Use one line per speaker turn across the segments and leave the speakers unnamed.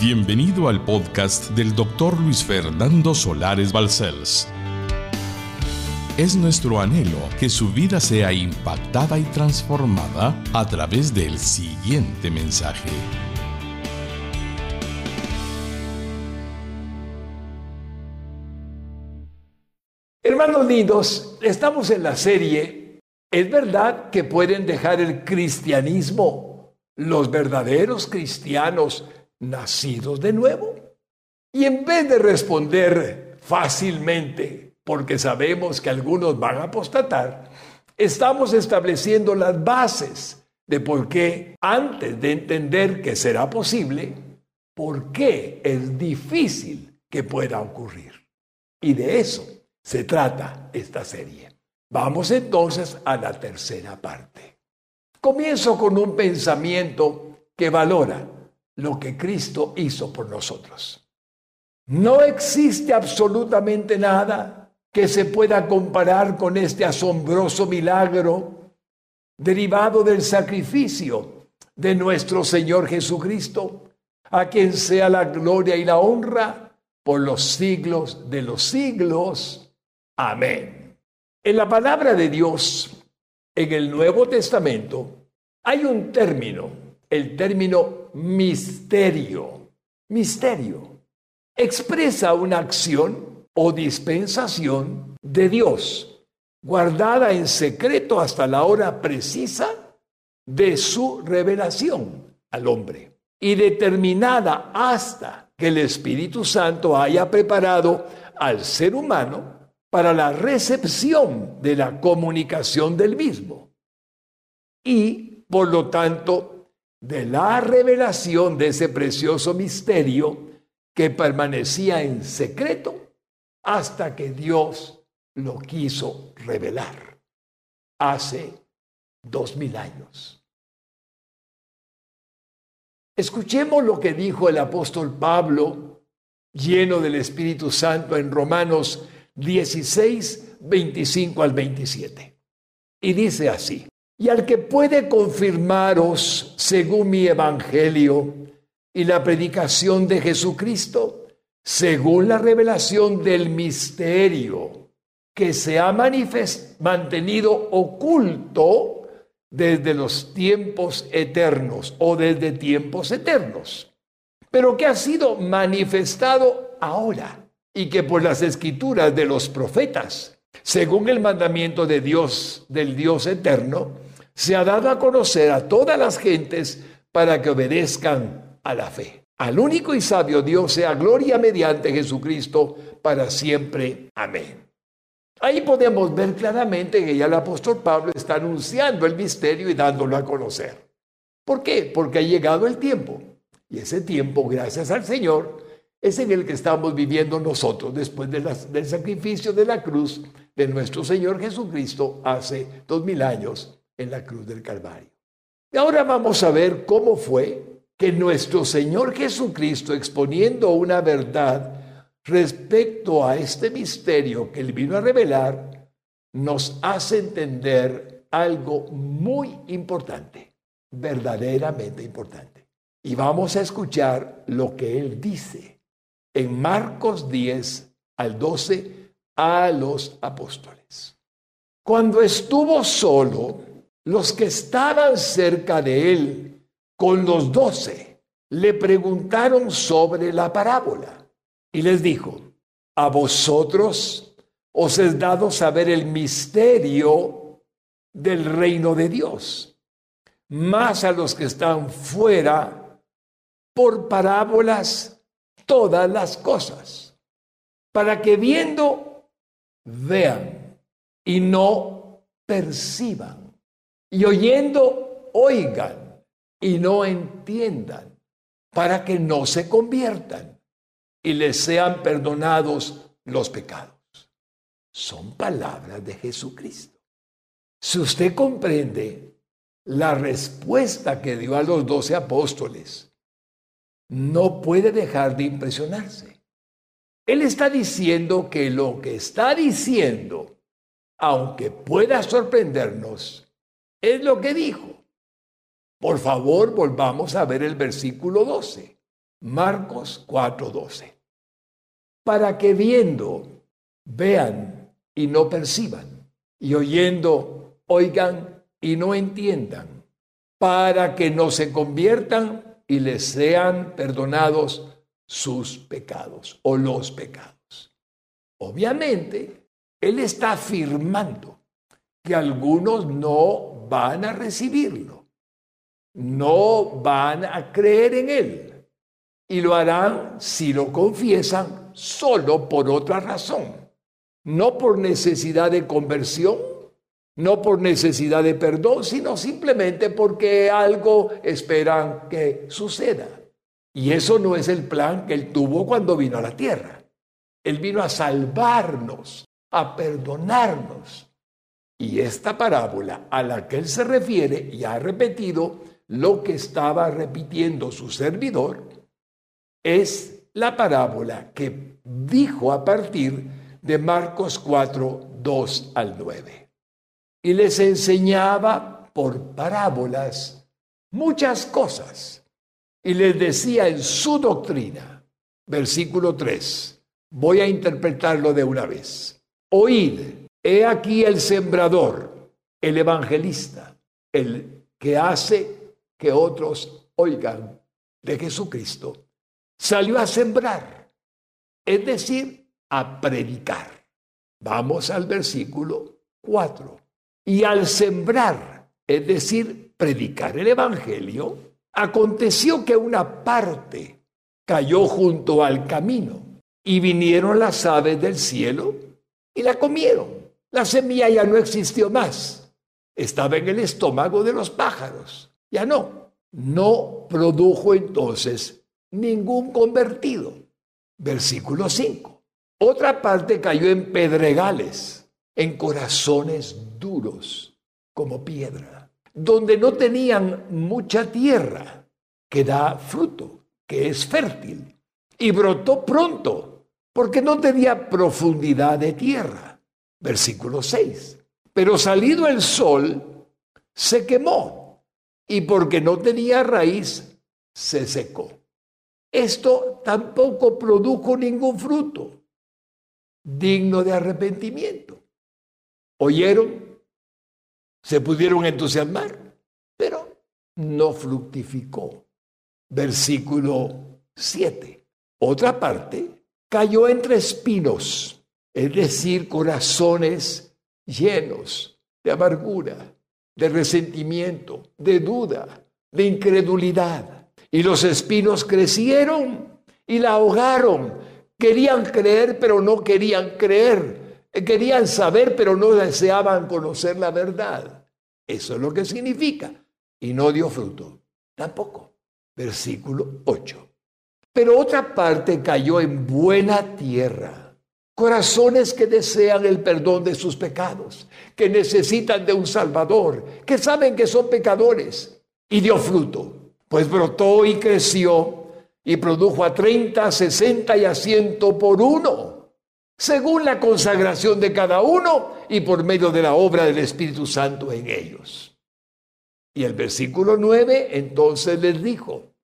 Bienvenido al podcast del doctor Luis Fernando Solares Balcells. Es nuestro anhelo que su vida sea impactada y transformada a través del siguiente mensaje.
Hermanos lindos, estamos en la serie ¿Es verdad que pueden dejar el cristianismo los verdaderos cristianos nacidos de nuevo? Y en vez de responder fácilmente, porque sabemos que algunos van a apostatar, estamos estableciendo las bases de por qué, antes de entender que será posible, por qué es difícil que pueda ocurrir. Y de eso se trata esta serie. Vamos entonces a la tercera parte. Comienzo con un pensamiento que valora lo que Cristo hizo por nosotros. No existe absolutamente nada que se pueda comparar con este asombroso milagro derivado del sacrificio de nuestro Señor Jesucristo, a quien sea la gloria y la honra por los siglos de los siglos. Amén. En la palabra de Dios, en el Nuevo Testamento, hay un término, el término misterio. Misterio. Expresa una acción o dispensación de Dios, guardada en secreto hasta la hora precisa de su revelación al hombre y determinada hasta que el Espíritu Santo haya preparado al ser humano para la recepción de la comunicación del mismo. Y, por lo tanto, de la revelación de ese precioso misterio que permanecía en secreto hasta que Dios lo quiso revelar hace dos mil años. Escuchemos lo que dijo el apóstol Pablo, lleno del Espíritu Santo, en Romanos 16, 25 al 27. Y dice así, y al que puede confirmaros según mi evangelio y la predicación de Jesucristo, según la revelación del misterio que se ha mantenido oculto desde los tiempos eternos o desde tiempos eternos, pero que ha sido manifestado ahora y que por las escrituras de los profetas, según el mandamiento de Dios, del Dios eterno, se ha dado a conocer a todas las gentes para que obedezcan a la fe. Al único y sabio Dios sea gloria mediante Jesucristo para siempre. Amén. Ahí podemos ver claramente que ya el apóstol Pablo está anunciando el misterio y dándolo a conocer. ¿Por qué? Porque ha llegado el tiempo. Y ese tiempo, gracias al Señor, es en el que estamos viviendo nosotros después del sacrificio de la cruz de nuestro Señor Jesucristo hace dos mil años en la cruz del Calvario. Y ahora vamos a ver cómo fue que nuestro Señor Jesucristo, exponiendo una verdad respecto a este misterio que Él vino a revelar, nos hace entender algo muy importante, verdaderamente importante. Y vamos a escuchar lo que Él dice en Marcos 10 al 12 a los apóstoles. Cuando estuvo solo, los que estaban cerca de él con los doce le preguntaron sobre la parábola. Y les dijo, a vosotros os es dado saber el misterio del reino de Dios, más a los que están fuera por parábolas todas las cosas, para que viendo vean y no perciban y oyendo oigan y no entiendan, para que no se conviertan y les sean perdonados los pecados. Son palabras de Jesucristo. Si usted comprende la respuesta que dio a los doce apóstoles, no puede dejar de impresionarse. Él está diciendo que lo que está diciendo, aunque pueda sorprendernos, es lo que dijo. Por favor, volvamos a ver el versículo 12. Marcos 4:12. Para que viendo, vean y no perciban, y oyendo, oigan y no entiendan, para que no se conviertan y les sean perdonados sus pecados o los pecados. Obviamente, Él está afirmando que algunos no van a recibirlo, no van a creer en Él y lo harán si lo confiesan solo por otra razón, no por necesidad de conversión, no por necesidad de perdón, sino simplemente porque algo esperan que suceda. Y eso no es el plan que Él tuvo cuando vino a la tierra. Él vino a salvarnos, a perdonarnos. Y esta parábola a la que Él se refiere y ha repetido lo que estaba repitiendo su servidor, es la parábola que dijo a partir de Marcos 4, 2 al 9. Y les enseñaba por parábolas muchas cosas y les decía en su doctrina, versículo 3, voy a interpretarlo de una vez. Oíd, he aquí el sembrador, el evangelista, el que hace que otros oigan de Jesucristo. Salió a sembrar, es decir, a predicar. Vamos al versículo 4. Y al sembrar, es decir, predicar el Evangelio, Aconteció que una parte cayó junto al camino y vinieron las aves del cielo y la comieron. La semilla ya no existió más. Estaba en el estómago de los pájaros. Ya no. No produjo entonces ningún convertido. Versículo 5. Otra parte cayó en pedregales, en corazones duros como piedra donde no tenían mucha tierra que da fruto, que es fértil, y brotó pronto, porque no tenía profundidad de tierra. Versículo 6. Pero salido el sol, se quemó, y porque no tenía raíz, se secó. Esto tampoco produjo ningún fruto digno de arrepentimiento. ¿Oyeron? se pudieron entusiasmar, pero no fructificó. Versículo 7. Otra parte cayó entre espinos, es decir, corazones llenos de amargura, de resentimiento, de duda, de incredulidad. Y los espinos crecieron y la ahogaron. Querían creer, pero no querían creer. Querían saber, pero no deseaban conocer la verdad. Eso es lo que significa. Y no dio fruto. Tampoco. Versículo 8. Pero otra parte cayó en buena tierra. Corazones que desean el perdón de sus pecados, que necesitan de un Salvador, que saben que son pecadores. Y dio fruto. Pues brotó y creció y produjo a 30, 60 y a 100 por uno según la consagración de cada uno y por medio de la obra del Espíritu Santo en ellos. Y el versículo 9 entonces les dijo,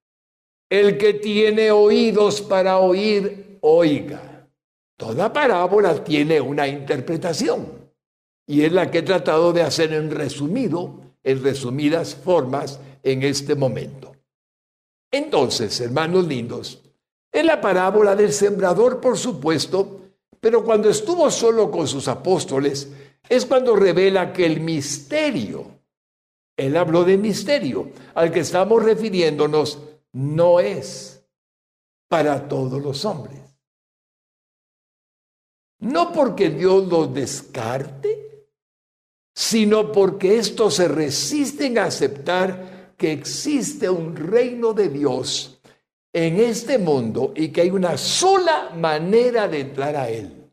el que tiene oídos para oír, oiga. Toda parábola tiene una interpretación y es la que he tratado de hacer en resumido, en resumidas formas en este momento. Entonces, hermanos lindos, en la parábola del sembrador, por supuesto, pero cuando estuvo solo con sus apóstoles, es cuando revela que el misterio, él habló de misterio, al que estamos refiriéndonos, no es para todos los hombres. No porque Dios los descarte, sino porque estos se resisten a aceptar que existe un reino de Dios en este mundo y que hay una sola manera de entrar a Él.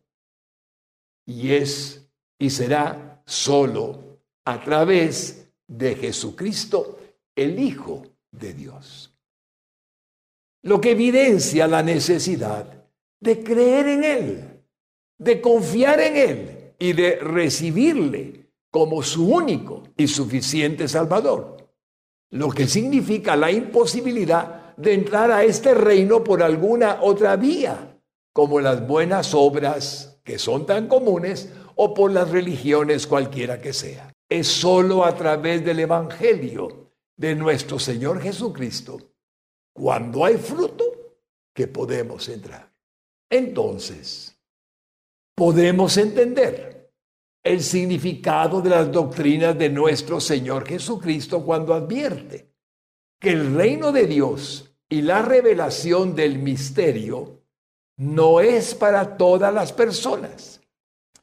Y es y será solo a través de Jesucristo, el Hijo de Dios. Lo que evidencia la necesidad de creer en Él, de confiar en Él y de recibirle como su único y suficiente Salvador. Lo que significa la imposibilidad de entrar a este reino por alguna otra vía, como las buenas obras que son tan comunes o por las religiones cualquiera que sea. Es sólo a través del Evangelio de nuestro Señor Jesucristo, cuando hay fruto, que podemos entrar. Entonces, podemos entender el significado de las doctrinas de nuestro Señor Jesucristo cuando advierte que el reino de Dios y la revelación del misterio no es para todas las personas,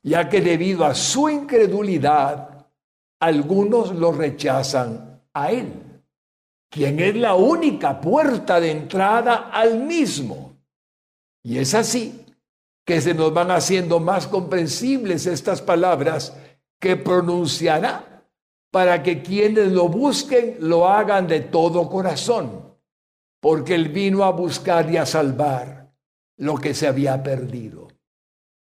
ya que debido a su incredulidad, algunos lo rechazan a Él, quien es la única puerta de entrada al mismo. Y es así que se nos van haciendo más comprensibles estas palabras que pronunciará para que quienes lo busquen lo hagan de todo corazón, porque Él vino a buscar y a salvar lo que se había perdido.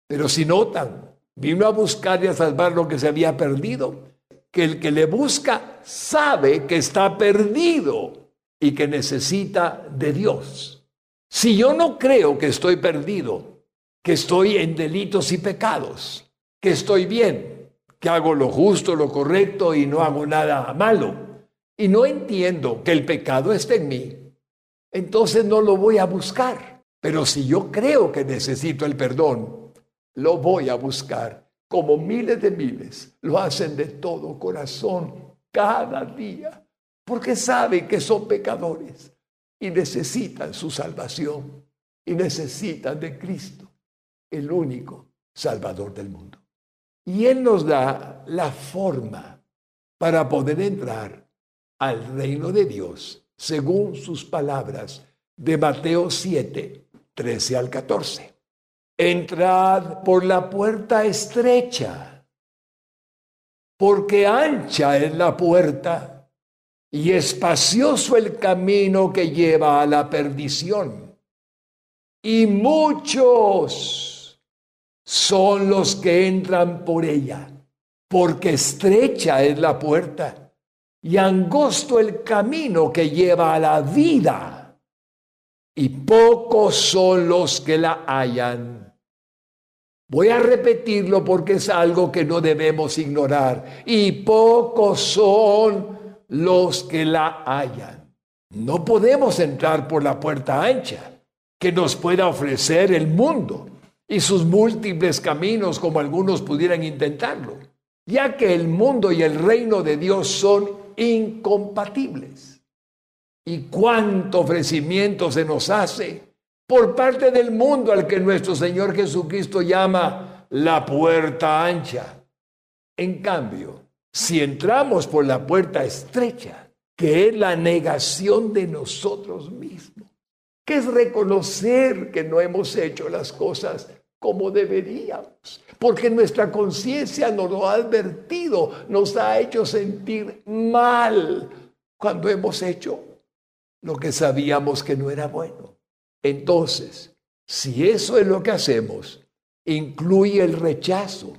Pero si notan, vino a buscar y a salvar lo que se había perdido, que el que le busca sabe que está perdido y que necesita de Dios. Si yo no creo que estoy perdido, que estoy en delitos y pecados, que estoy bien, que hago lo justo, lo correcto y no hago nada malo, y no entiendo que el pecado está en mí, entonces no lo voy a buscar. Pero si yo creo que necesito el perdón, lo voy a buscar, como miles de miles lo hacen de todo corazón cada día, porque saben que son pecadores y necesitan su salvación y necesitan de Cristo, el único Salvador del mundo. Y Él nos da la forma para poder entrar al reino de Dios según sus palabras de Mateo 7, 13 al 14. Entrad por la puerta estrecha, porque ancha es la puerta y espacioso el camino que lleva a la perdición. Y muchos son los que entran por ella, porque estrecha es la puerta y angosto el camino que lleva a la vida, y pocos son los que la hallan. Voy a repetirlo porque es algo que no debemos ignorar. Y pocos son los que la hallan. No podemos entrar por la puerta ancha que nos pueda ofrecer el mundo y sus múltiples caminos como algunos pudieran intentarlo, ya que el mundo y el reino de Dios son incompatibles. ¿Y cuánto ofrecimiento se nos hace por parte del mundo al que nuestro Señor Jesucristo llama la puerta ancha. En cambio, si entramos por la puerta estrecha, que es la negación de nosotros mismos, que es reconocer que no hemos hecho las cosas como deberíamos, porque nuestra conciencia nos lo ha advertido, nos ha hecho sentir mal cuando hemos hecho lo que sabíamos que no era bueno. Entonces, si eso es lo que hacemos, incluye el rechazo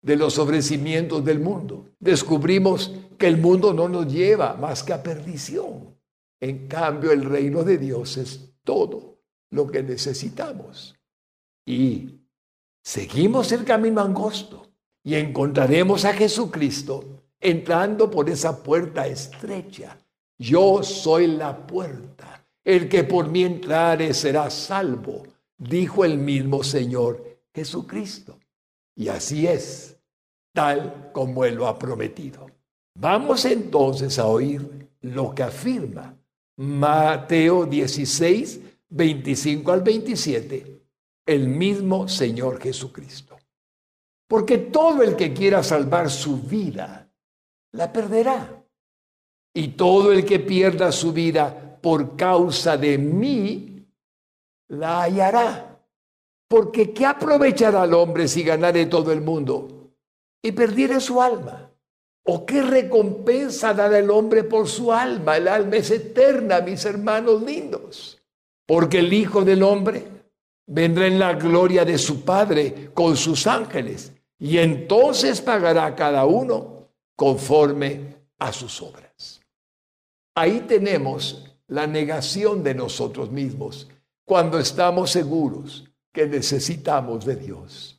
de los ofrecimientos del mundo, descubrimos que el mundo no nos lleva más que a perdición. En cambio, el reino de Dios es todo lo que necesitamos. Y seguimos el camino angosto y encontraremos a Jesucristo entrando por esa puerta estrecha. Yo soy la puerta. El que por mí entrare será salvo, dijo el mismo Señor Jesucristo. Y así es, tal como Él lo ha prometido. Vamos entonces a oír lo que afirma Mateo 16, 25 al 27, el mismo Señor Jesucristo. Porque todo el que quiera salvar su vida, la perderá. Y todo el que pierda su vida, por causa de mí, la hallará. Porque ¿qué aprovechará al hombre si ganare todo el mundo y perdiere su alma? ¿O qué recompensa dará el hombre por su alma? El alma es eterna, mis hermanos lindos. Porque el Hijo del Hombre vendrá en la gloria de su Padre con sus ángeles y entonces pagará a cada uno conforme a sus obras. Ahí tenemos la negación de nosotros mismos cuando estamos seguros que necesitamos de Dios.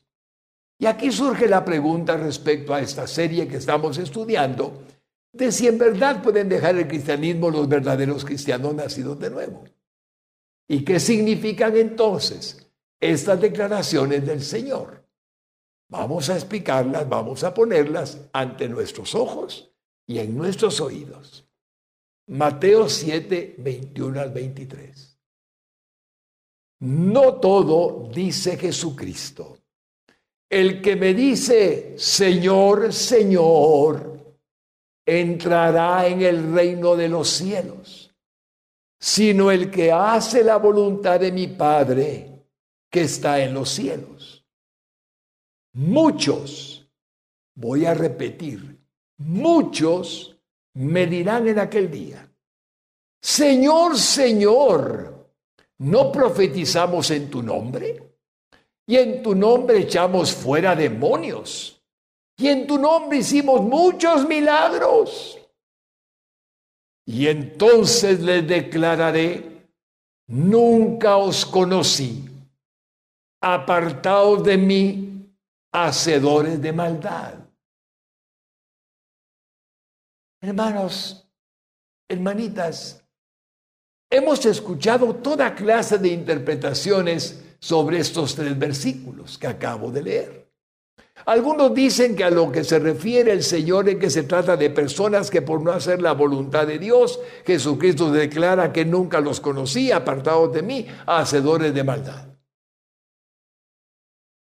Y aquí surge la pregunta respecto a esta serie que estamos estudiando, de si en verdad pueden dejar el cristianismo los verdaderos cristianos nacidos de nuevo. ¿Y qué significan entonces estas declaraciones del Señor? Vamos a explicarlas, vamos a ponerlas ante nuestros ojos y en nuestros oídos. Mateo 7, 21 al 23. No todo dice Jesucristo. El que me dice, Señor, Señor, entrará en el reino de los cielos, sino el que hace la voluntad de mi Padre que está en los cielos. Muchos, voy a repetir, muchos me dirán en aquel día, Señor, Señor, ¿no profetizamos en tu nombre? Y en tu nombre echamos fuera demonios. Y en tu nombre hicimos muchos milagros. Y entonces les declararé, nunca os conocí. Apartaos de mí, hacedores de maldad. Hermanos, hermanitas, hemos escuchado toda clase de interpretaciones sobre estos tres versículos que acabo de leer. Algunos dicen que a lo que se refiere el Señor es que se trata de personas que por no hacer la voluntad de Dios, Jesucristo declara que nunca los conocí, apartados de mí, hacedores de maldad.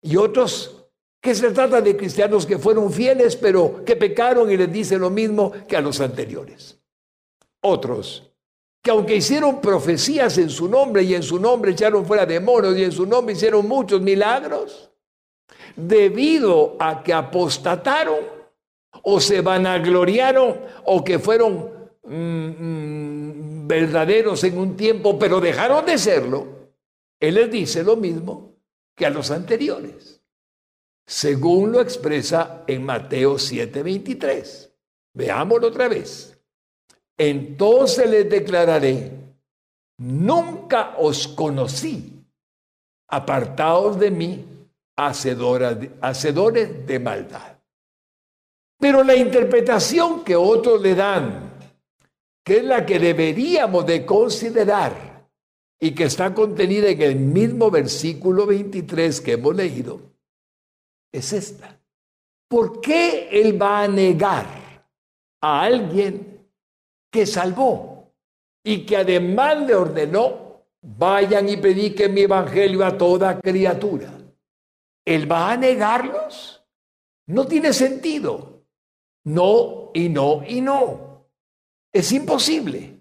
Y otros que se trata de cristianos que fueron fieles, pero que pecaron y les dice lo mismo que a los anteriores. Otros, que aunque hicieron profecías en su nombre y en su nombre echaron fuera demonios y en su nombre hicieron muchos milagros, debido a que apostataron o se vanagloriaron o que fueron mm, mm, verdaderos en un tiempo, pero dejaron de serlo, Él les dice lo mismo que a los anteriores según lo expresa en Mateo 7:23. Veámoslo otra vez. Entonces les declararé, nunca os conocí, apartados de mí, hacedores de maldad. Pero la interpretación que otros le dan, que es la que deberíamos de considerar y que está contenida en el mismo versículo 23 que hemos leído, es esta. ¿Por qué Él va a negar a alguien que salvó y que además le ordenó, vayan y prediquen mi evangelio a toda criatura? ¿Él va a negarlos? No tiene sentido. No y no y no. Es imposible.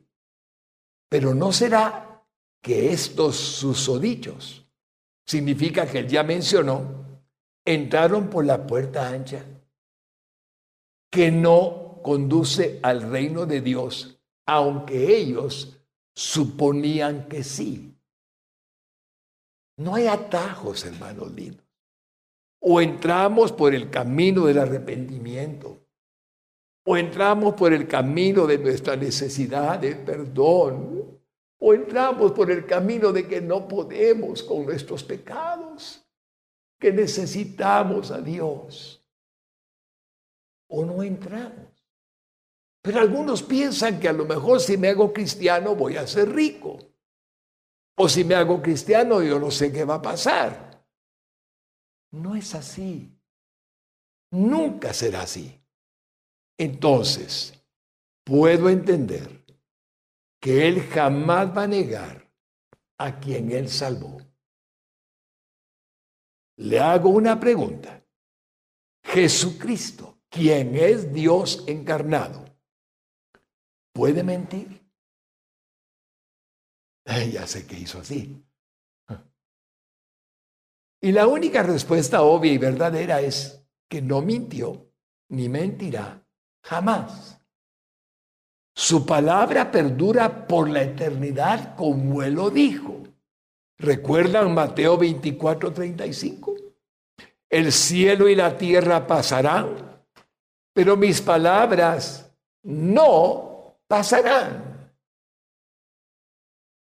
Pero no será que estos susodichos significa que él ya mencionó entraron por la puerta ancha que no conduce al reino de Dios, aunque ellos suponían que sí. No hay atajos, hermanos lindos. O entramos por el camino del arrepentimiento, o entramos por el camino de nuestra necesidad de perdón, o entramos por el camino de que no podemos con nuestros pecados que necesitamos a Dios. O no entramos. Pero algunos piensan que a lo mejor si me hago cristiano voy a ser rico. O si me hago cristiano yo no sé qué va a pasar. No es así. Nunca será así. Entonces, puedo entender que Él jamás va a negar a quien Él salvó. Le hago una pregunta. Jesucristo, quien es Dios encarnado, ¿puede mentir? ya sé que hizo así. Y la única respuesta obvia y verdadera es que no mintió ni mentirá jamás. Su palabra perdura por la eternidad como él lo dijo. ¿Recuerdan Mateo 24, 35? El cielo y la tierra pasarán, pero mis palabras no pasarán.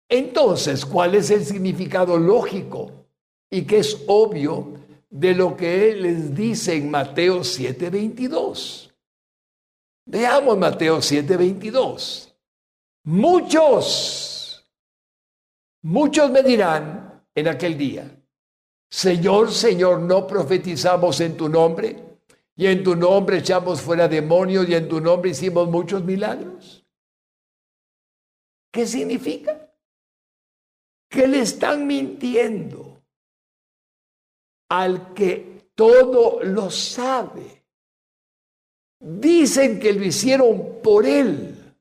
Entonces, ¿cuál es el significado lógico y que es obvio de lo que les dice en Mateo 7:22? Veamos Mateo 7:22. Muchos, muchos me dirán en aquel día, Señor, Señor, ¿no profetizamos en tu nombre? Y en tu nombre echamos fuera demonios y en tu nombre hicimos muchos milagros. ¿Qué significa? Que le están mintiendo al que todo lo sabe. Dicen que lo hicieron por él,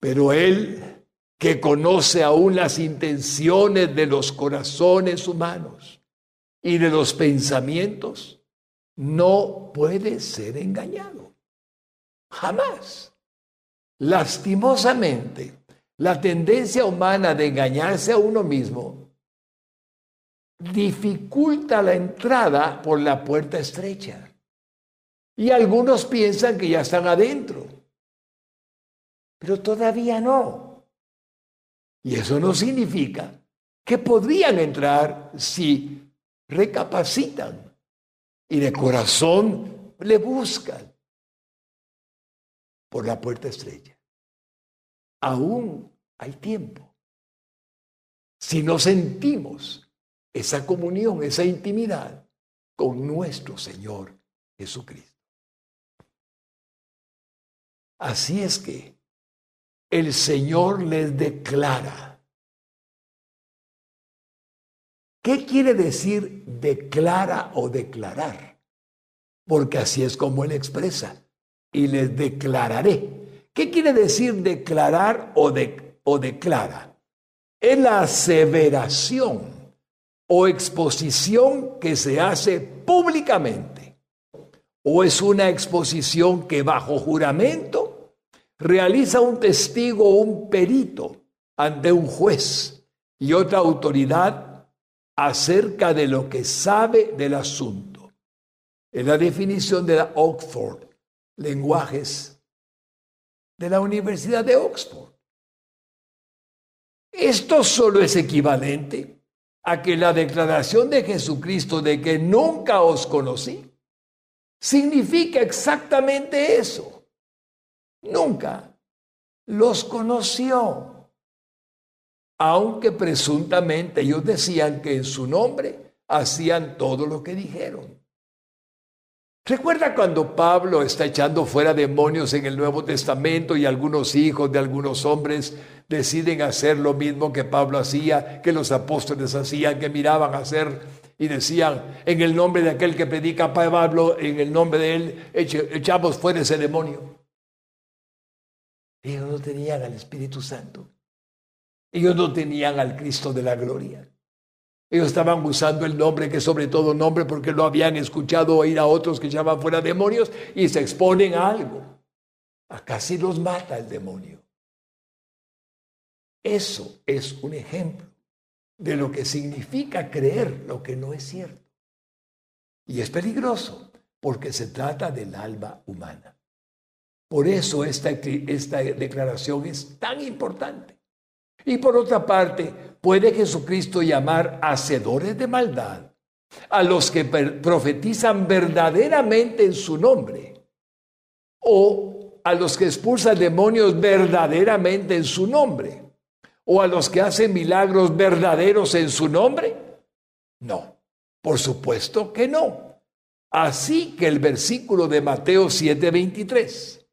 pero él que conoce aún las intenciones de los corazones humanos y de los pensamientos, no puede ser engañado. Jamás. Lastimosamente, la tendencia humana de engañarse a uno mismo dificulta la entrada por la puerta estrecha. Y algunos piensan que ya están adentro, pero todavía no. Y eso no significa que podrían entrar si recapacitan y de corazón le buscan por la puerta estrecha aún hay tiempo. Si no sentimos esa comunión, esa intimidad con nuestro Señor Jesucristo. Así es que el Señor les declara. ¿Qué quiere decir declara o declarar? Porque así es como Él expresa. Y les declararé ¿Qué quiere decir declarar o, declara? Es la aseveración o exposición que se hace públicamente. O es una exposición que bajo juramento realiza un testigo o un perito ante un juez y otra autoridad acerca de lo que sabe del asunto. Es la definición de la Oxford, lenguajes de la Universidad de Oxford. Esto solo es equivalente a que la declaración de Jesucristo de que nunca os conocí significa exactamente eso. Nunca los conoció, aunque presuntamente ellos decían que en su nombre hacían todo lo que dijeron. ¿Recuerda cuando Pablo está echando fuera demonios en el Nuevo Testamento y algunos hijos de algunos hombres deciden hacer lo mismo que Pablo hacía, que los apóstoles hacían, que miraban hacer y decían, en el nombre de aquel que predica Pablo, en el nombre de él, echamos fuera ese demonio? Ellos no tenían al Espíritu Santo. Ellos no tenían al Cristo de la gloria. Ellos estaban usando el nombre que sobre todo nombre porque lo habían escuchado oír a otros que llaman fuera demonios y se exponen a algo. Acá sí los mata el demonio. Eso es un ejemplo de lo que significa creer lo que no es cierto. Y es peligroso porque se trata del alma humana. Por eso esta, esta declaración es tan importante. Y por otra parte, puede Jesucristo llamar hacedores de maldad a los que profetizan verdaderamente en su nombre o a los que expulsan demonios verdaderamente en su nombre o a los que hacen milagros verdaderos en su nombre? No, por supuesto que no. Así que el versículo de Mateo 7:23,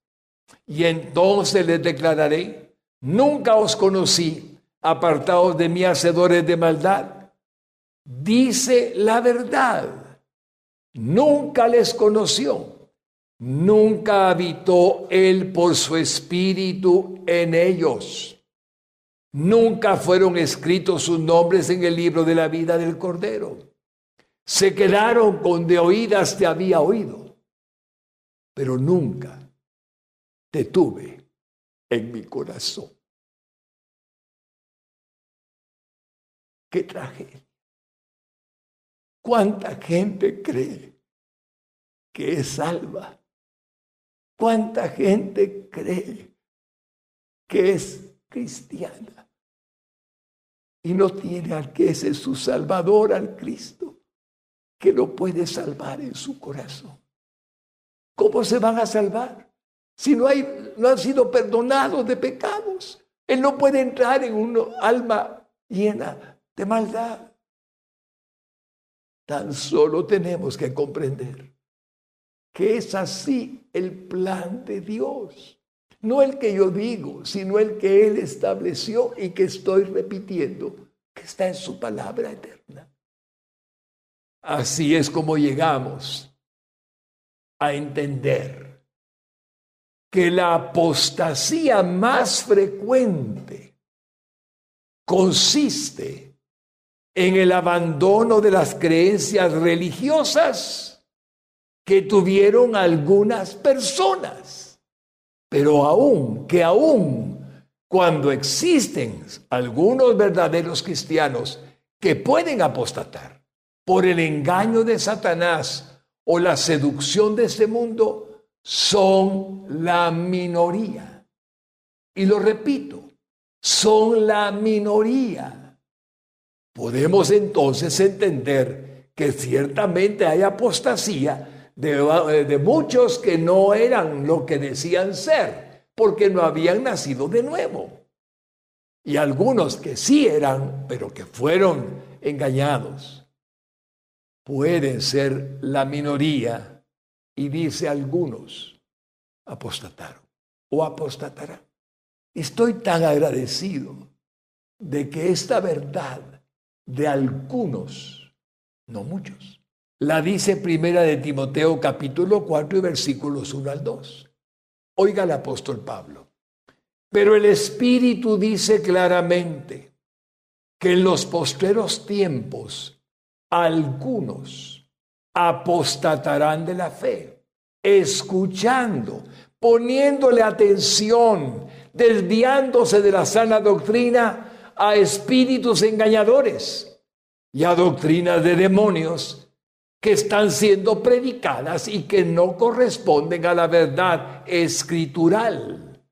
y entonces les declararé, Nunca os conocí, apartados de mí, hacedores de maldad. Dice la verdad. Nunca les conoció. Nunca habitó Él por su espíritu en ellos. Nunca fueron escritos sus nombres en el libro de la vida del Cordero. Se quedaron con de oídas te había oído, pero nunca te tuve en mi corazón. Qué tragedia. ¿Cuánta gente cree que es salva? ¿Cuánta gente cree que es cristiana? y no tiene al que es su Salvador, al Cristo, que lo puede salvar en su corazón. ¿Cómo se van a salvar? Si no, hay, no han sido perdonados de pecados. Él no puede entrar en un alma llena de maldad. Tan solo tenemos que comprender que es así el plan de Dios. No el que yo digo, sino el que Él estableció y que estoy repitiendo, que está en su palabra eterna. Así es como llegamos a entender que la apostasía más frecuente consiste en el abandono de las creencias religiosas que tuvieron algunas personas, pero aún, que aún cuando existen algunos verdaderos cristianos que pueden apostatar por el engaño de Satanás o la seducción de este mundo, son la minoría. Y lo repito, son la minoría. Podemos entonces entender que ciertamente hay apostasía de, de, muchos que no eran lo que decían ser, porque no habían nacido de nuevo. Y algunos que sí eran, pero que fueron engañados. Pueden ser la minoría y dice algunos apostataron o apostatarán. Estoy tan agradecido de que esta verdad de algunos, no muchos. La dice primera de Timoteo capítulo 4 y versículos 1 al 2. Oiga el apóstol Pablo. Pero el Espíritu dice claramente que en los postreros tiempos algunos apostatarán de la fe, escuchando, poniéndole atención, desviándose de la sana doctrina a espíritus engañadores y a doctrinas de demonios que están siendo predicadas y que no corresponden a la verdad escritural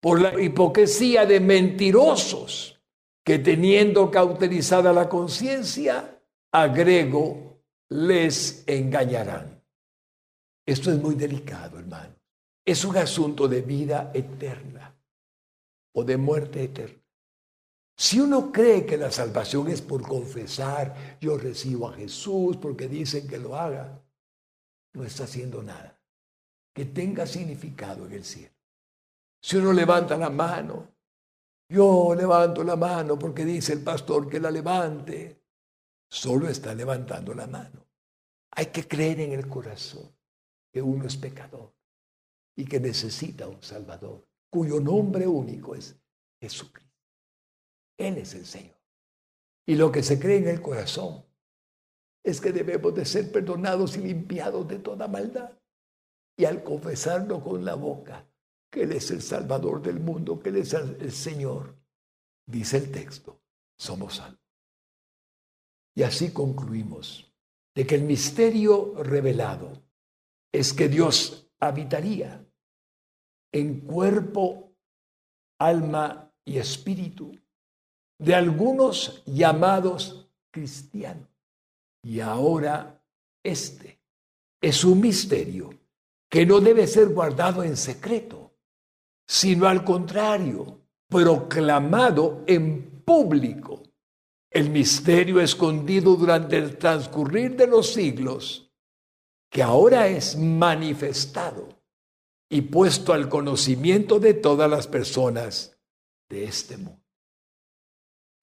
por la hipocresía de mentirosos que teniendo cauterizada la conciencia, agrego, les engañarán. Esto es muy delicado, hermano. Es un asunto de vida eterna o de muerte eterna. Si uno cree que la salvación es por confesar, yo recibo a Jesús porque dicen que lo haga, no está haciendo nada que tenga significado en el cielo. Si uno levanta la mano, yo levanto la mano porque dice el pastor que la levante, solo está levantando la mano. Hay que creer en el corazón que uno es pecador y que necesita un Salvador, cuyo nombre único es Jesucristo. Él es el Señor. Y lo que se cree en el corazón es que debemos de ser perdonados y limpiados de toda maldad. Y al confesarlo con la boca, que Él es el Salvador del mundo, que Él es el Señor, dice el texto, somos salvos. Y así concluimos de que el misterio revelado es que Dios habitaría en cuerpo, alma y espíritu de algunos llamados cristianos. Y ahora este es un misterio que no debe ser guardado en secreto, sino al contrario, proclamado en público. El misterio escondido durante el transcurrir de los siglos, que ahora es manifestado y puesto al conocimiento de todas las personas de este mundo.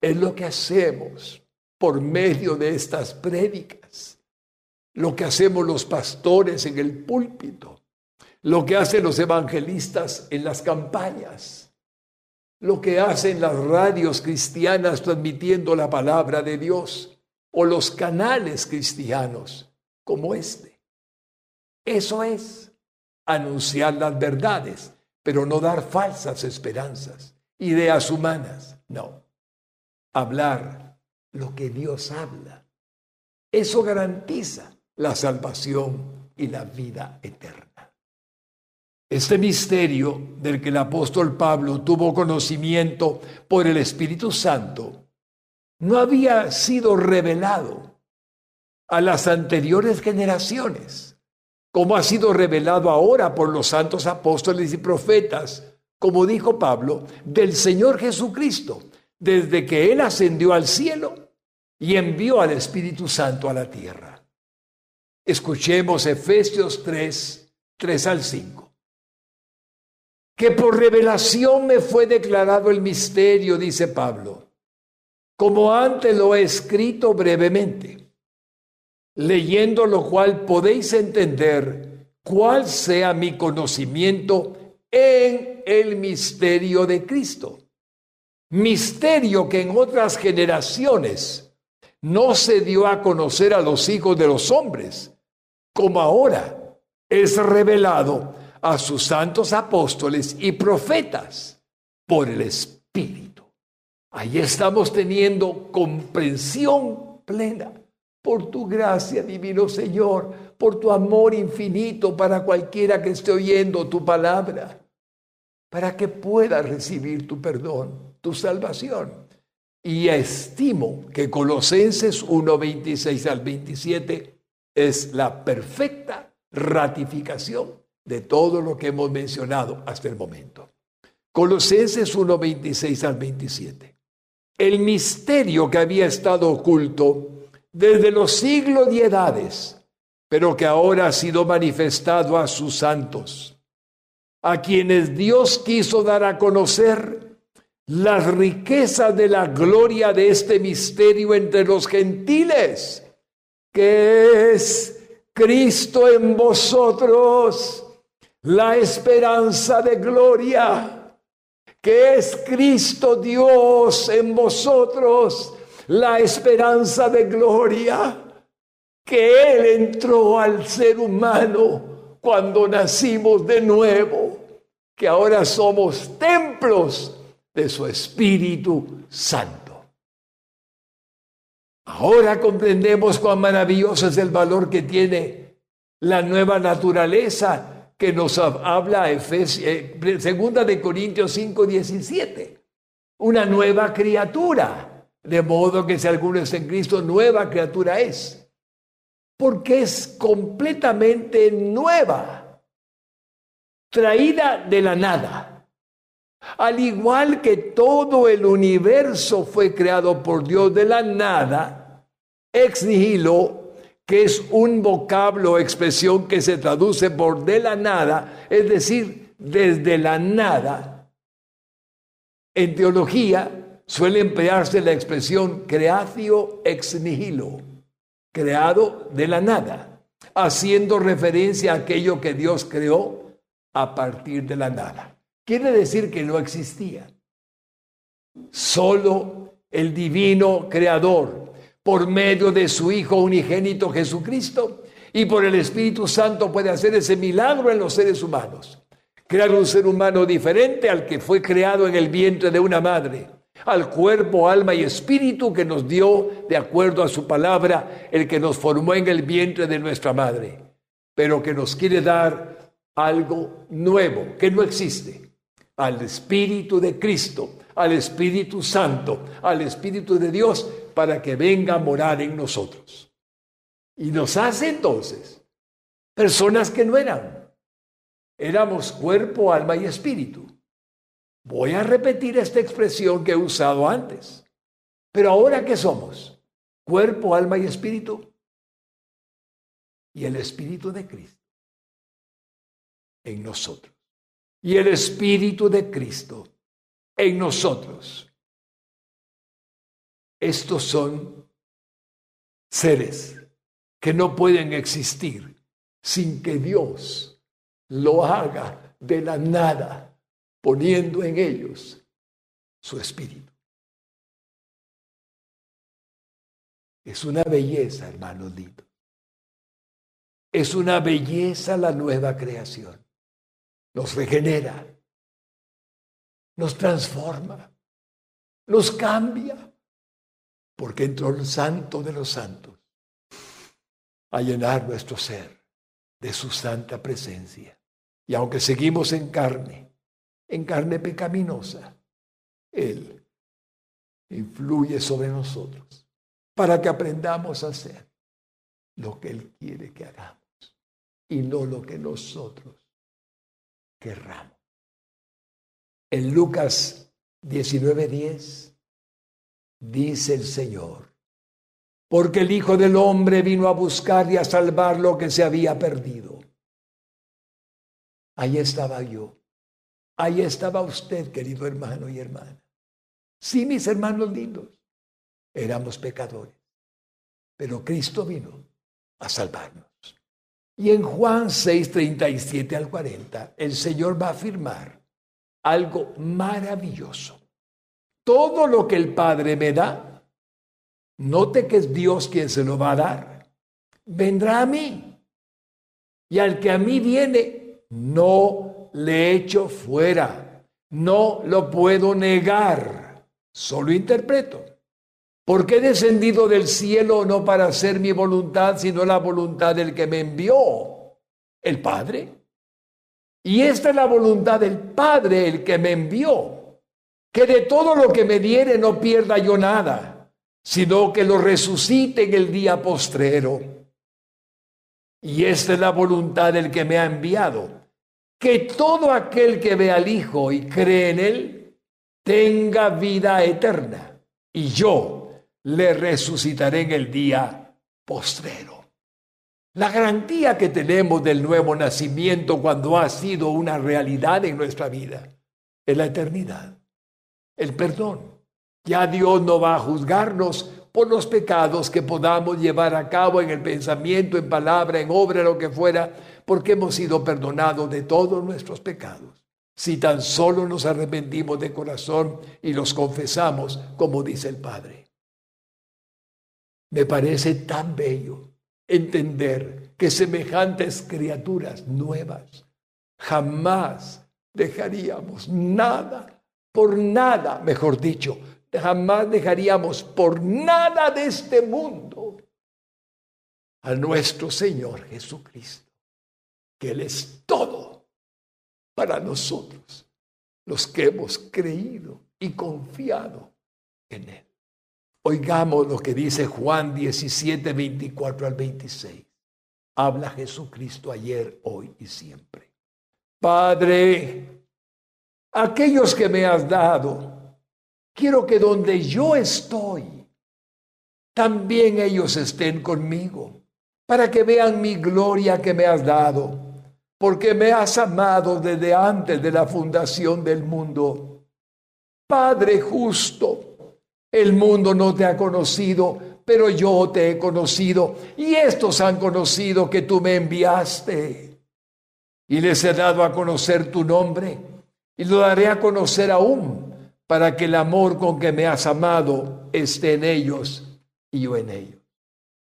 Es lo que hacemos por medio de estas prédicas, lo que hacemos los pastores en el púlpito, lo que hacen los evangelistas en las campañas, lo que hacen las radios cristianas transmitiendo la palabra de Dios. O los canales cristianos como este. Eso es anunciar las verdades, pero no dar falsas esperanzas, ideas humanas, no hablar lo que Dios habla. Eso garantiza la salvación y la vida eterna. Este misterio del que el apóstol Pablo tuvo conocimiento por el Espíritu Santo no había sido revelado a las anteriores generaciones, como ha sido revelado ahora por los santos apóstoles y profetas, como dijo Pablo, del Señor Jesucristo, desde que Él ascendió al cielo y envió al Espíritu Santo a la tierra. Escuchemos Efesios 3, 3 al 5 que por revelación me fue declarado el misterio, dice Pablo, como antes lo he escrito brevemente, leyendo lo cual podéis entender cuál sea mi conocimiento en el misterio de Cristo. Misterio que en otras generaciones no se dio a conocer a los hijos de los hombres, como ahora es revelado a sus santos apóstoles y profetas por el Espíritu. Ahí estamos teniendo comprensión plena por tu gracia, divino Señor, por tu amor infinito para cualquiera que esté oyendo tu palabra, para que pueda recibir tu perdón, tu salvación. Y estimo que Colosenses 1, 26 al 27 es la perfecta ratificación de todo lo que hemos mencionado hasta el momento. Colosenses 1, 26 al 27. El misterio que había estado oculto desde los siglos y edades, pero que ahora ha sido manifestado a sus santos, a quienes Dios quiso dar a conocer las riquezas de la gloria de este misterio entre los gentiles, que es Cristo en vosotros la esperanza de gloria, que es Cristo Dios en vosotros, la esperanza de gloria, que Él entró al ser humano cuando nacimos de nuevo, que ahora somos templos de su Espíritu Santo. Ahora comprendemos cuán maravilloso es el valor que tiene la nueva naturaleza que nos habla Efesios, eh, segunda de Corintios 5, 17. Una nueva criatura. De modo que si alguno es en Cristo, nueva criatura es. Porque es completamente nueva. Traída de la nada. Al igual que todo el universo fue creado por Dios de la nada, ex nihilo, que es un vocablo o expresión que se traduce por de la nada, es decir, desde la nada. En teología suele emplearse la expresión creatio ex nihilo, creado de la nada, haciendo referencia a aquello que Dios creó a partir de la nada. Quiere decir que no existía. Solo el divino creador por medio de su Hijo unigénito Jesucristo y por el Espíritu Santo puede hacer ese milagro en los seres humanos. Crear un ser humano diferente al que fue creado en el vientre de una madre, al cuerpo, alma y espíritu que nos dio, de acuerdo a su palabra, el que nos formó en el vientre de nuestra madre, pero que nos quiere dar algo nuevo, que no existe, al Espíritu de Cristo, al Espíritu Santo, al Espíritu de Dios, para que venga a morar en nosotros. Y nos hace entonces personas que no eran. Éramos cuerpo, alma y espíritu. Voy a repetir esta expresión que he usado antes. Pero ahora que somos cuerpo, alma y espíritu, y el espíritu de Cristo en nosotros. Y el espíritu de Cristo en nosotros. Estos son seres que no pueden existir sin que Dios lo haga de la nada, poniendo en ellos su espíritu. Es una belleza, hermano lindo. Es una belleza la nueva creación. Nos regenera, nos transforma, nos cambia porque entró el santo de los santos a llenar nuestro ser de su santa presencia. Y aunque seguimos en carne, en carne pecaminosa, Él influye sobre nosotros para que aprendamos a hacer lo que Él quiere que hagamos y no lo que nosotros querramos. En Lucas 19:10 dice el Señor, porque el Hijo del Hombre vino a buscar y a salvar lo que se había perdido. Ahí estaba yo, ahí estaba usted, querido hermano y hermana. Sí, mis hermanos lindos, éramos pecadores, pero Cristo vino a salvarnos. Y en Juan 6, 37 al 40, el Señor va a afirmar algo maravilloso. Todo lo que el Padre me da, note que es Dios quien se lo va a dar, vendrá a mí. Y al que a mí viene, no le echo fuera, no lo puedo negar, solo interpreto. Porque he descendido del cielo no para hacer mi voluntad, sino la voluntad del que me envió, el Padre. Y esta es la voluntad del Padre, el que me envió, que de todo lo que me diere no pierda yo nada, sino que lo resucite en el día postrero. Y esta es la voluntad del que me ha enviado, que todo aquel que ve al Hijo y cree en Él, tenga vida eterna. Y yo, le resucitaré en el día postrero. La garantía que tenemos del nuevo nacimiento cuando ha sido una realidad en nuestra vida es la eternidad, el perdón. Ya Dios no va a juzgarnos por los pecados que podamos llevar a cabo en el pensamiento, en palabra, en obra, lo que fuera, porque hemos sido perdonados de todos nuestros pecados. Si tan solo nos arrepentimos de corazón y los confesamos, como dice el Padre. Me parece tan bello entender que semejantes criaturas nuevas jamás dejaríamos nada, por nada, mejor dicho, jamás dejaríamos por nada de este mundo a nuestro Señor Jesucristo, que Él es todo para nosotros, los que hemos creído y confiado en Él. Oigamos lo que dice Juan 17, 24 al 26. Habla Jesucristo ayer, hoy y siempre. Padre, aquellos que me has dado, quiero que donde yo estoy, también ellos estén conmigo, para que vean mi gloria que me has dado, porque me has amado desde antes de la fundación del mundo. Padre justo, el mundo no te ha conocido, pero yo te he conocido y estos han conocido que tú me enviaste. Y les he dado a conocer tu nombre y lo daré a conocer aún para que el amor con que me has amado esté en ellos y yo en ellos.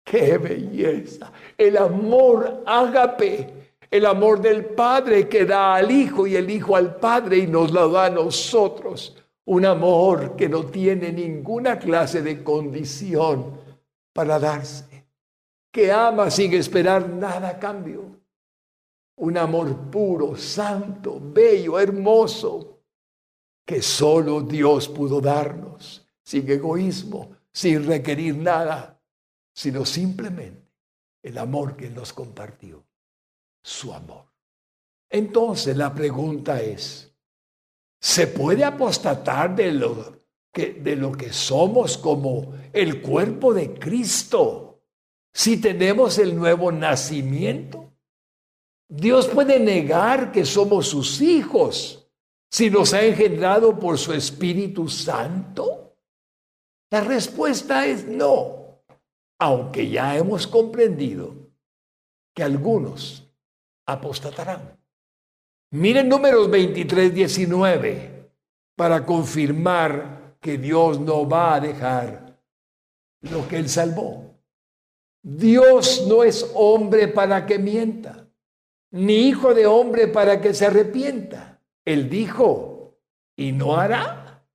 ¡Qué belleza! El amor ágape, el amor del Padre que da al Hijo y el Hijo al Padre y nos lo da a nosotros un amor que no tiene ninguna clase de condición para darse, que ama sin esperar nada a cambio. Un amor puro, santo, bello, hermoso, que solo Dios pudo darnos, sin egoísmo, sin requerir nada, sino simplemente el amor que nos compartió, su amor. Entonces la pregunta es, se puede apostatar de lo que, somos como el cuerpo de Cristo si tenemos el nuevo nacimiento. Dios puede negar que somos sus hijos si nos ha engendrado por su Espíritu Santo. La respuesta es no, aunque ya hemos comprendido que algunos apostatarán. Miren números 23, 19 para confirmar que Dios no va a dejar lo que Él salvó. Dios no es hombre para que mienta, ni hijo de hombre para que se arrepienta. Él dijo, y no hará.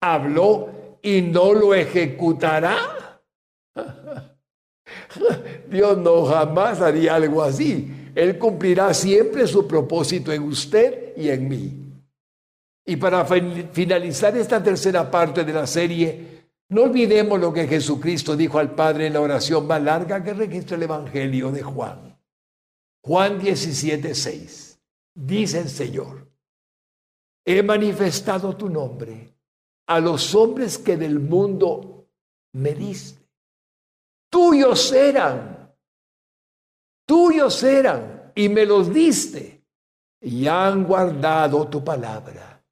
Habló y no lo ejecutará. Dios no jamás haría algo así. Él cumplirá siempre su propósito en usted y en mí. Y para finalizar esta tercera parte de la serie, no olvidemos lo que Jesucristo dijo al Padre en la oración más larga que registra el Evangelio de Juan. Juan 17, 6. Dice el Señor, he manifestado tu nombre a los hombres que del mundo me diste. Tuyos eran, tuyos eran, y me los diste, y han guardado tu palabra.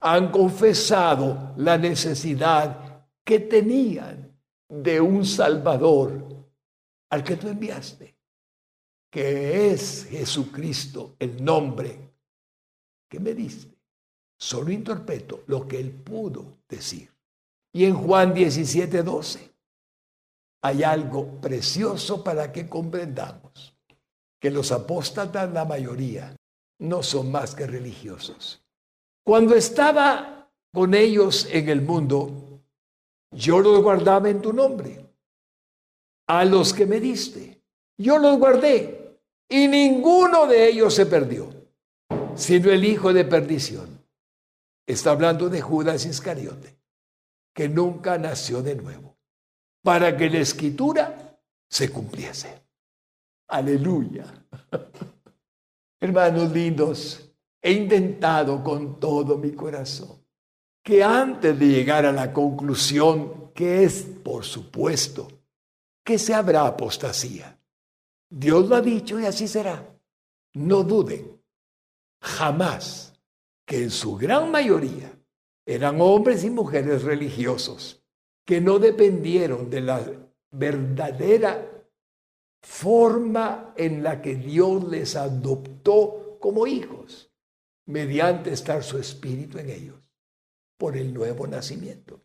Han confesado la necesidad que tenían de un Salvador al que tú enviaste, que es Jesucristo, el nombre que me diste. Solo interpreto lo que él pudo decir. Y en Juan 17, 12 hay algo precioso para que comprendamos que los apóstatas, la mayoría, no son más que religiosos. Cuando estaba con ellos en el mundo, yo los guardaba en tu nombre. A los que me diste, yo los guardé y ninguno de ellos se perdió, sino el hijo de perdición Está hablando de Judas Iscariote, que nunca nació de nuevo, para que la escritura se cumpliese. Aleluya. Hermanos lindos, he intentado con todo mi corazón que antes de llegar a la conclusión que es, por supuesto, que se habrá apostasía. Dios lo ha dicho y así será. No duden, jamás que en su gran mayoría eran hombres y mujeres religiosos que no dependieron de la verdadera forma en la que Dios les adoptó como hijos, mediante estar su espíritu en ellos, por el nuevo nacimiento.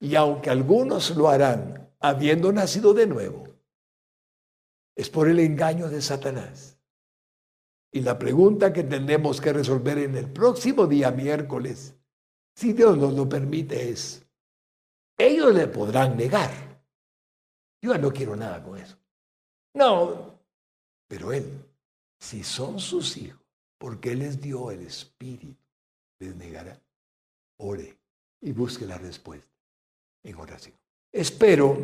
Y aunque algunos lo harán habiendo nacido de nuevo, es por el engaño de Satanás. Y la pregunta que tenemos que resolver en el próximo día miércoles, si Dios nos lo permite, es, ellos le podrán negar. Yo no quiero nada con eso. No, pero Él, si son sus hijos, porque Él les dio el Espíritu, les negará. Ore y busque la respuesta en oración. Espero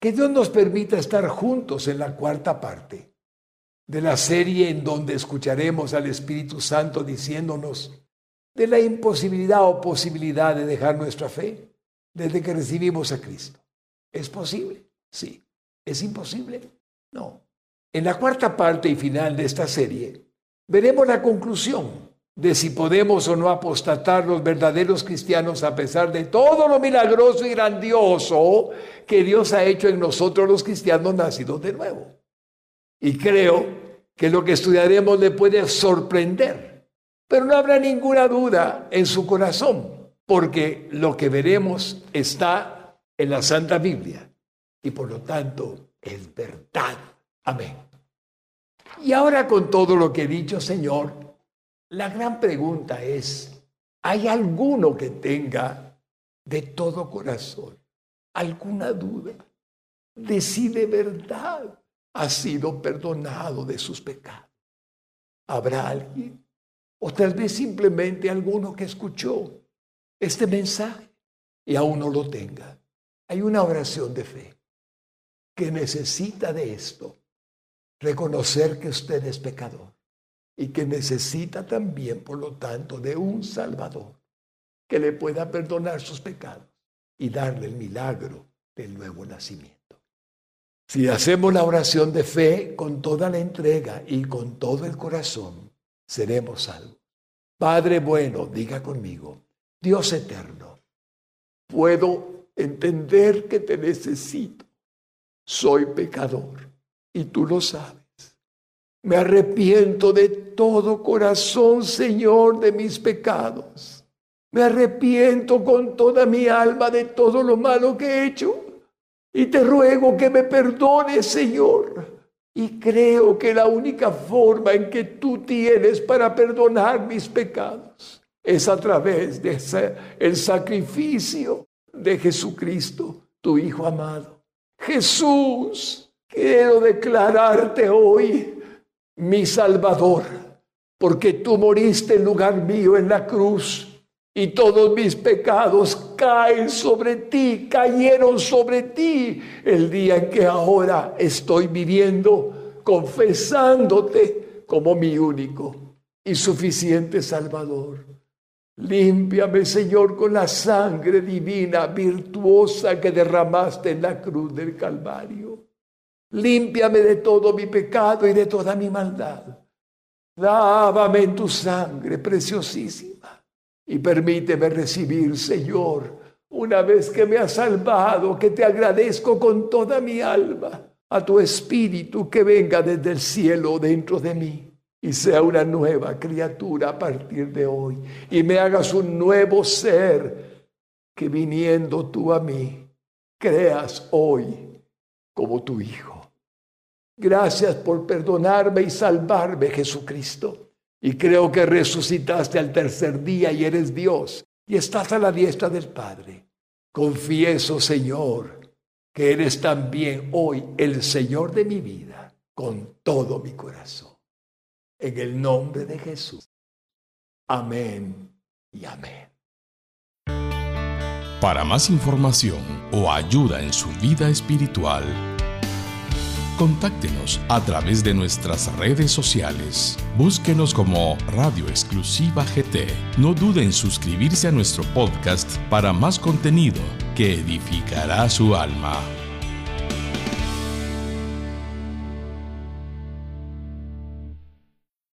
que Dios nos permita estar juntos en la cuarta parte de la serie en donde escucharemos al Espíritu Santo diciéndonos de la imposibilidad o posibilidad de dejar nuestra fe desde que recibimos a Cristo. ¿Es posible? Sí. ¿Es imposible? No. En la cuarta parte y final de esta serie veremos la conclusión de si podemos o no apostatar los verdaderos cristianos a pesar de todo lo milagroso y grandioso que Dios ha hecho en nosotros los cristianos nacidos de nuevo. Y creo que lo que estudiaremos le puede sorprender, pero no habrá ninguna duda en su corazón, porque lo que veremos está en la Santa Biblia y por lo tanto es verdad. Amén. Y ahora con todo lo que he dicho, Señor, la gran pregunta es, ¿hay alguno que tenga de todo corazón alguna duda de si de verdad ha sido perdonado de sus pecados. ¿Habrá alguien? O tal vez simplemente alguno que escuchó este mensaje y aún no lo tenga. Hay una oración de fe que necesita de esto, reconocer que usted es pecador y que necesita también, por lo tanto, de un Salvador que le pueda perdonar sus pecados y darle el milagro del nuevo nacimiento. Si hacemos la oración de fe con toda la entrega y con todo el corazón, seremos salvos. Padre bueno, diga conmigo, Dios eterno, puedo entender que te necesito. Soy pecador y tú lo sabes. Me arrepiento de todo corazón, Señor, de mis pecados. Me arrepiento con toda mi alma de todo lo malo que he hecho y te ruego que me perdones, Señor. Y creo que la única forma en que tú tienes para perdonar mis pecados es a través de el sacrificio de Jesucristo, tu Hijo amado. Jesús, quiero declararte hoy mi Salvador, porque tú moriste en lugar mío en la cruz y todos mis pecados caen sobre ti, cayeron sobre ti el día en que ahora estoy viviendo confesándote como mi único y suficiente Salvador. Límpiame, Señor, con la sangre divina, virtuosa que derramaste en la cruz del Calvario. Límpiame de todo mi pecado y de toda mi maldad. Lávame en tu sangre preciosísima y permíteme recibir, Señor, una vez que me has salvado, que te agradezco con toda mi alma, a tu Espíritu que venga desde el cielo dentro de mí y sea una nueva criatura a partir de hoy y me hagas un nuevo ser que viniendo tú a mí creas hoy como tu Hijo. Gracias por perdonarme y salvarme, Jesucristo. Y creo que resucitaste al tercer día y eres Dios y estás a la diestra del Padre. Confieso, Señor, que eres también hoy el Señor de mi vida con todo mi corazón en el nombre de Jesús. Amén y amén.
Para más información o ayuda en su vida espiritual, contáctenos a través de nuestras redes sociales. Búsquenos como Radio Exclusiva GT. No duden en suscribirse a nuestro podcast para más contenido que edificará su alma.